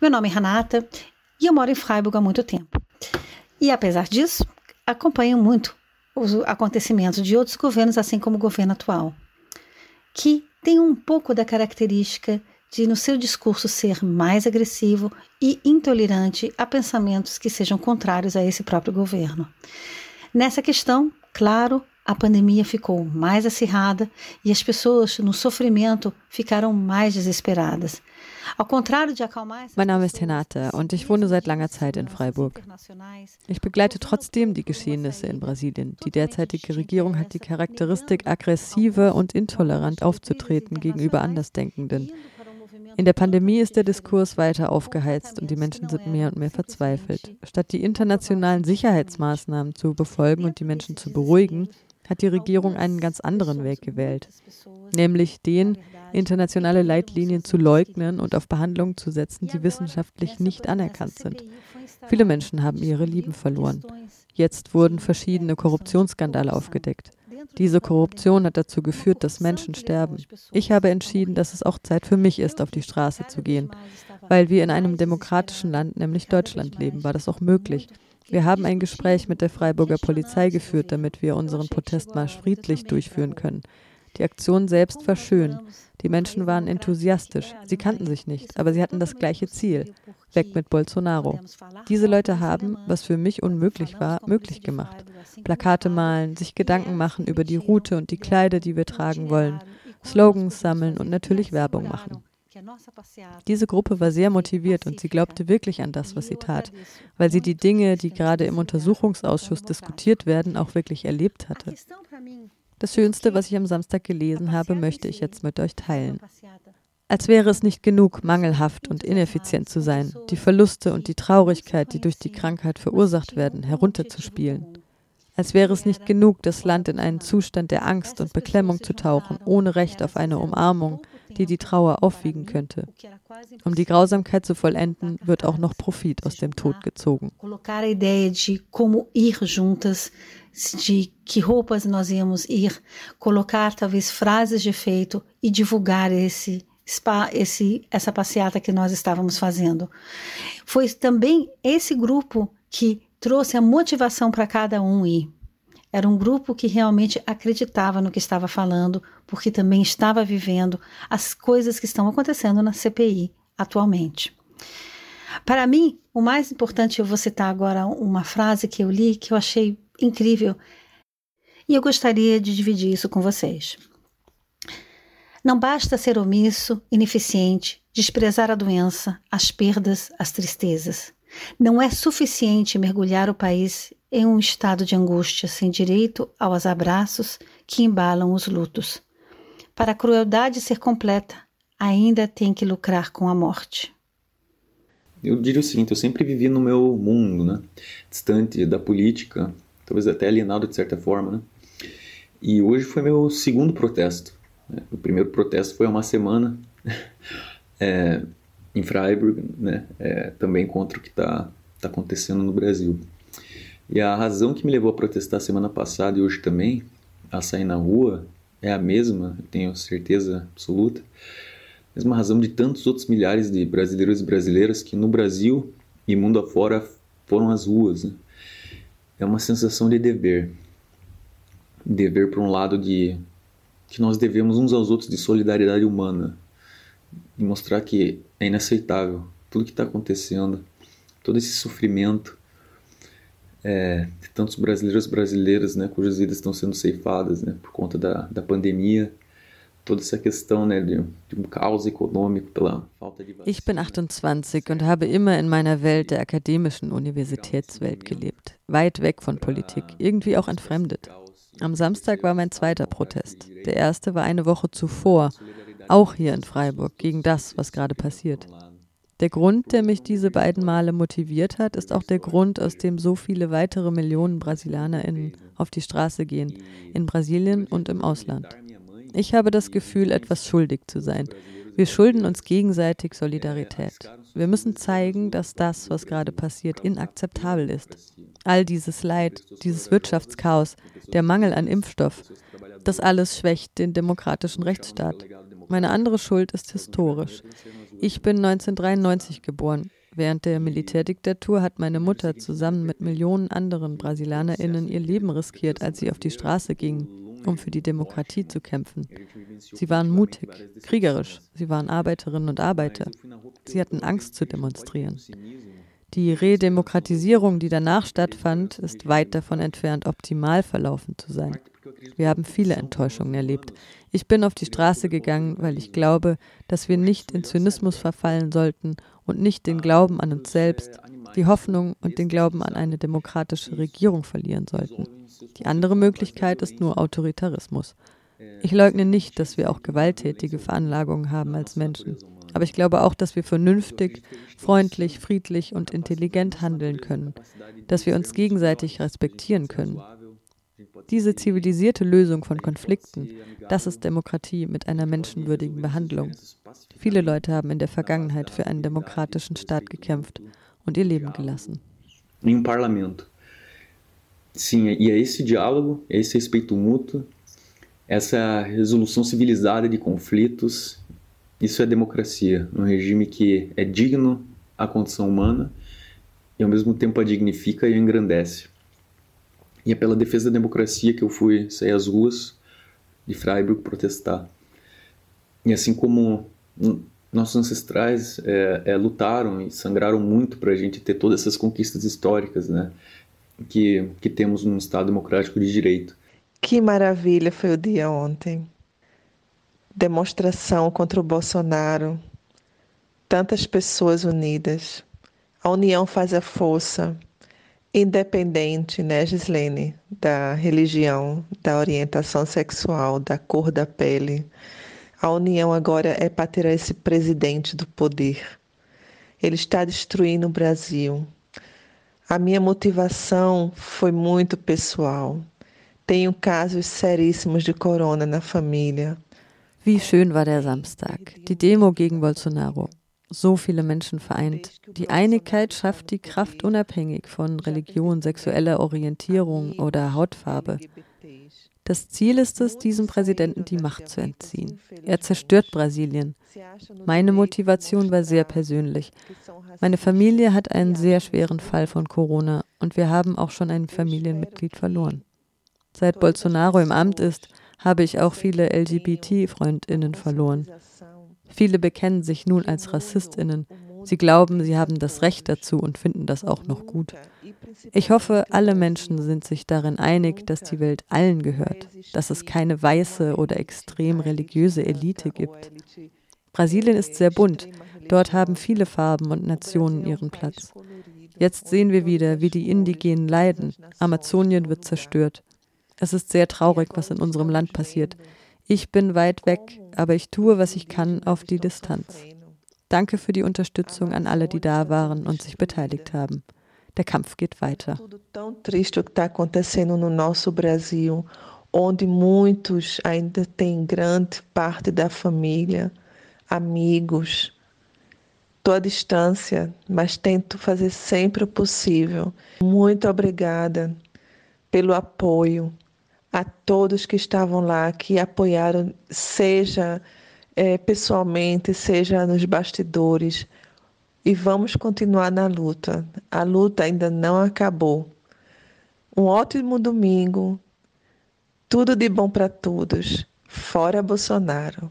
Meu nome é Renata e eu moro em Freiburg há muito tempo. E apesar disso, acompanho muito os acontecimentos de outros governos, assim como o governo atual, que tem um pouco da característica de, no seu discurso, ser mais agressivo e intolerante a pensamentos que sejam contrários a esse próprio governo. Nessa questão, claro, a pandemia ficou mais acirrada e as pessoas no sofrimento ficaram mais desesperadas. Mein Name ist Renate und ich wohne seit langer Zeit in Freiburg. Ich begleite trotzdem die Geschehnisse in Brasilien. Die derzeitige Regierung hat die Charakteristik, aggressive und intolerant aufzutreten gegenüber Andersdenkenden. In der Pandemie ist der Diskurs weiter aufgeheizt und die Menschen sind mehr und mehr verzweifelt. Statt die internationalen Sicherheitsmaßnahmen zu befolgen und die Menschen zu beruhigen, hat die Regierung einen ganz anderen Weg gewählt, nämlich den, internationale Leitlinien zu leugnen und auf Behandlungen zu setzen, die wissenschaftlich nicht anerkannt sind. Viele Menschen haben ihre Lieben verloren. Jetzt wurden verschiedene Korruptionsskandale aufgedeckt. Diese Korruption hat dazu geführt, dass Menschen sterben. Ich habe entschieden, dass es auch Zeit für mich ist, auf die Straße zu gehen. Weil wir in einem demokratischen Land, nämlich Deutschland, leben, war das auch möglich. Wir haben ein Gespräch mit der Freiburger Polizei geführt, damit wir unseren Protestmarsch friedlich durchführen können. Die Aktion selbst war schön. Die Menschen waren enthusiastisch. Sie kannten sich nicht, aber sie hatten das gleiche Ziel. Weg mit Bolsonaro. Diese Leute haben, was für mich unmöglich war, möglich gemacht. Plakate malen, sich Gedanken machen über die Route und die Kleider, die wir tragen wollen, Slogans sammeln und natürlich Werbung machen. Diese Gruppe war sehr motiviert und sie glaubte wirklich an das, was sie tat, weil sie die Dinge, die gerade im Untersuchungsausschuss diskutiert werden, auch wirklich erlebt hatte. Das Schönste, was ich am Samstag gelesen habe, möchte ich jetzt mit euch teilen. Als wäre es nicht genug, mangelhaft und ineffizient zu sein, die Verluste und die Traurigkeit, die durch die Krankheit verursacht werden, herunterzuspielen. Als wäre es nicht genug, das Land in einen Zustand der Angst und Beklemmung zu tauchen, ohne Recht auf eine Umarmung, die die Trauer aufwiegen könnte. Um die Grausamkeit zu vollenden, wird auch noch Profit aus dem Tod gezogen. de que roupas nós íamos ir, colocar talvez frases de efeito e divulgar esse esse essa passeata que nós estávamos fazendo. Foi também esse grupo que trouxe a motivação para cada um ir. Era um grupo que realmente acreditava no que estava falando, porque também estava vivendo as coisas que estão acontecendo na CPI atualmente. Para mim, o mais importante, eu vou citar agora uma frase que eu li que eu achei incrível e eu gostaria de dividir isso com vocês. Não basta ser omisso, ineficiente, desprezar a doença, as perdas, as tristezas. Não é suficiente mergulhar o país em um estado de angústia sem direito aos abraços que embalam os lutos. Para a crueldade ser completa, ainda tem que lucrar com a morte. Eu diria o seguinte: eu sempre vivi no meu mundo, né? distante da política, talvez até alienado de certa forma. Né? E hoje foi meu segundo protesto. Né? O primeiro protesto foi há uma semana é, em Freiburg, né? É, também contra o que está tá acontecendo no Brasil. E a razão que me levou a protestar semana passada e hoje também, a sair na rua, é a mesma, tenho certeza absoluta. Mesma razão de tantos outros milhares de brasileiros e brasileiras que no Brasil e mundo afora foram às ruas. Né? É uma sensação de dever. Dever, por um lado, de que nós devemos uns aos outros de solidariedade humana e mostrar que é inaceitável tudo que está acontecendo, todo esse sofrimento é, de tantos brasileiros e brasileiras, né, cujas vidas estão sendo ceifadas, né, por conta da, da pandemia, toda essa questão, né, de, de um caos econômico pela falta de Ich bin 28 und habe immer in meiner Welt der akademischen Universitätswelt gelebt, weit weg von Politik, irgendwie auch entfremdet. Am Samstag war mein zweiter Protest. Der erste war eine Woche zuvor, auch hier in Freiburg, gegen das, was gerade passiert. Der Grund, der mich diese beiden Male motiviert hat, ist auch der Grund, aus dem so viele weitere Millionen BrasilianerInnen auf die Straße gehen, in Brasilien und im Ausland. Ich habe das Gefühl, etwas schuldig zu sein. Wir schulden uns gegenseitig Solidarität. Wir müssen zeigen, dass das, was gerade passiert, inakzeptabel ist. All dieses Leid, dieses Wirtschaftschaos, der Mangel an Impfstoff, das alles schwächt den demokratischen Rechtsstaat. Meine andere Schuld ist historisch. Ich bin 1993 geboren. Während der Militärdiktatur hat meine Mutter zusammen mit Millionen anderen BrasilianerInnen ihr Leben riskiert, als sie auf die Straße gingen, um für die Demokratie zu kämpfen. Sie waren mutig, kriegerisch, sie waren Arbeiterinnen und Arbeiter. Sie hatten Angst zu demonstrieren. Die Redemokratisierung, die danach stattfand, ist weit davon entfernt, optimal verlaufen zu sein. Wir haben viele Enttäuschungen erlebt. Ich bin auf die Straße gegangen, weil ich glaube, dass wir nicht in Zynismus verfallen sollten und nicht den Glauben an uns selbst, die Hoffnung und den Glauben an eine demokratische Regierung verlieren sollten. Die andere Möglichkeit ist nur Autoritarismus. Ich leugne nicht, dass wir auch gewalttätige Veranlagungen haben als Menschen. Aber ich glaube auch, dass wir vernünftig, freundlich, friedlich und intelligent handeln können, dass wir uns gegenseitig respektieren können. Diese zivilisierte Lösung von Konflikten, das ist Demokratie mit einer menschenwürdigen Behandlung. Viele Leute haben in der Vergangenheit für einen demokratischen Staat gekämpft und ihr Leben gelassen. Im Parlament. Sim, e é esse diálogo, é esse respeito mútuo, essa resolução civilizada de conflitos, isso é democracia, um regime que é digno à condição humana e ao mesmo tempo a dignifica e a engrandece. E é pela defesa da democracia que eu fui sair às ruas de Freiburg protestar. E assim como nossos ancestrais é, é, lutaram e sangraram muito para a gente ter todas essas conquistas históricas, né, que, que temos num Estado democrático de direito. Que maravilha foi o dia ontem. Demonstração contra o Bolsonaro. Tantas pessoas unidas. A união faz a força independente, né, Gislene, da religião, da orientação sexual, da cor da pele. A União agora é para tirar esse presidente do poder. Ele está destruindo o Brasil. A minha motivação foi muito pessoal. Tenho casos seríssimos de corona na família. Wie schön war der Samstag, die Demo gegen Bolsonaro. so viele Menschen vereint. Die Einigkeit schafft die Kraft unabhängig von Religion, sexueller Orientierung oder Hautfarbe. Das Ziel ist es, diesem Präsidenten die Macht zu entziehen. Er zerstört Brasilien. Meine Motivation war sehr persönlich. Meine Familie hat einen sehr schweren Fall von Corona und wir haben auch schon ein Familienmitglied verloren. Seit Bolsonaro im Amt ist, habe ich auch viele LGBT-Freundinnen verloren. Viele bekennen sich nun als Rassistinnen. Sie glauben, sie haben das Recht dazu und finden das auch noch gut. Ich hoffe, alle Menschen sind sich darin einig, dass die Welt allen gehört, dass es keine weiße oder extrem religiöse Elite gibt. Brasilien ist sehr bunt. Dort haben viele Farben und Nationen ihren Platz. Jetzt sehen wir wieder, wie die Indigenen leiden. Amazonien wird zerstört. Es ist sehr traurig, was in unserem Land passiert. Ich bin weit weg, aber ich tue, was ich kann, auf die Distanz. Danke für die Unterstützung an alle, die da waren und sich beteiligt haben. Der Kampf geht weiter. triste o que está acontecendo no nosso Brasil, onde muitos ainda têm grande parte da família, amigos. Estou à distância, mas tento fazer sempre o possível. Muito obrigada pelo apoio a todos que estavam lá, que apoiaram, seja é, pessoalmente, seja nos bastidores. E vamos continuar na luta. A luta ainda não acabou. Um ótimo domingo. Tudo de bom para todos. Fora Bolsonaro.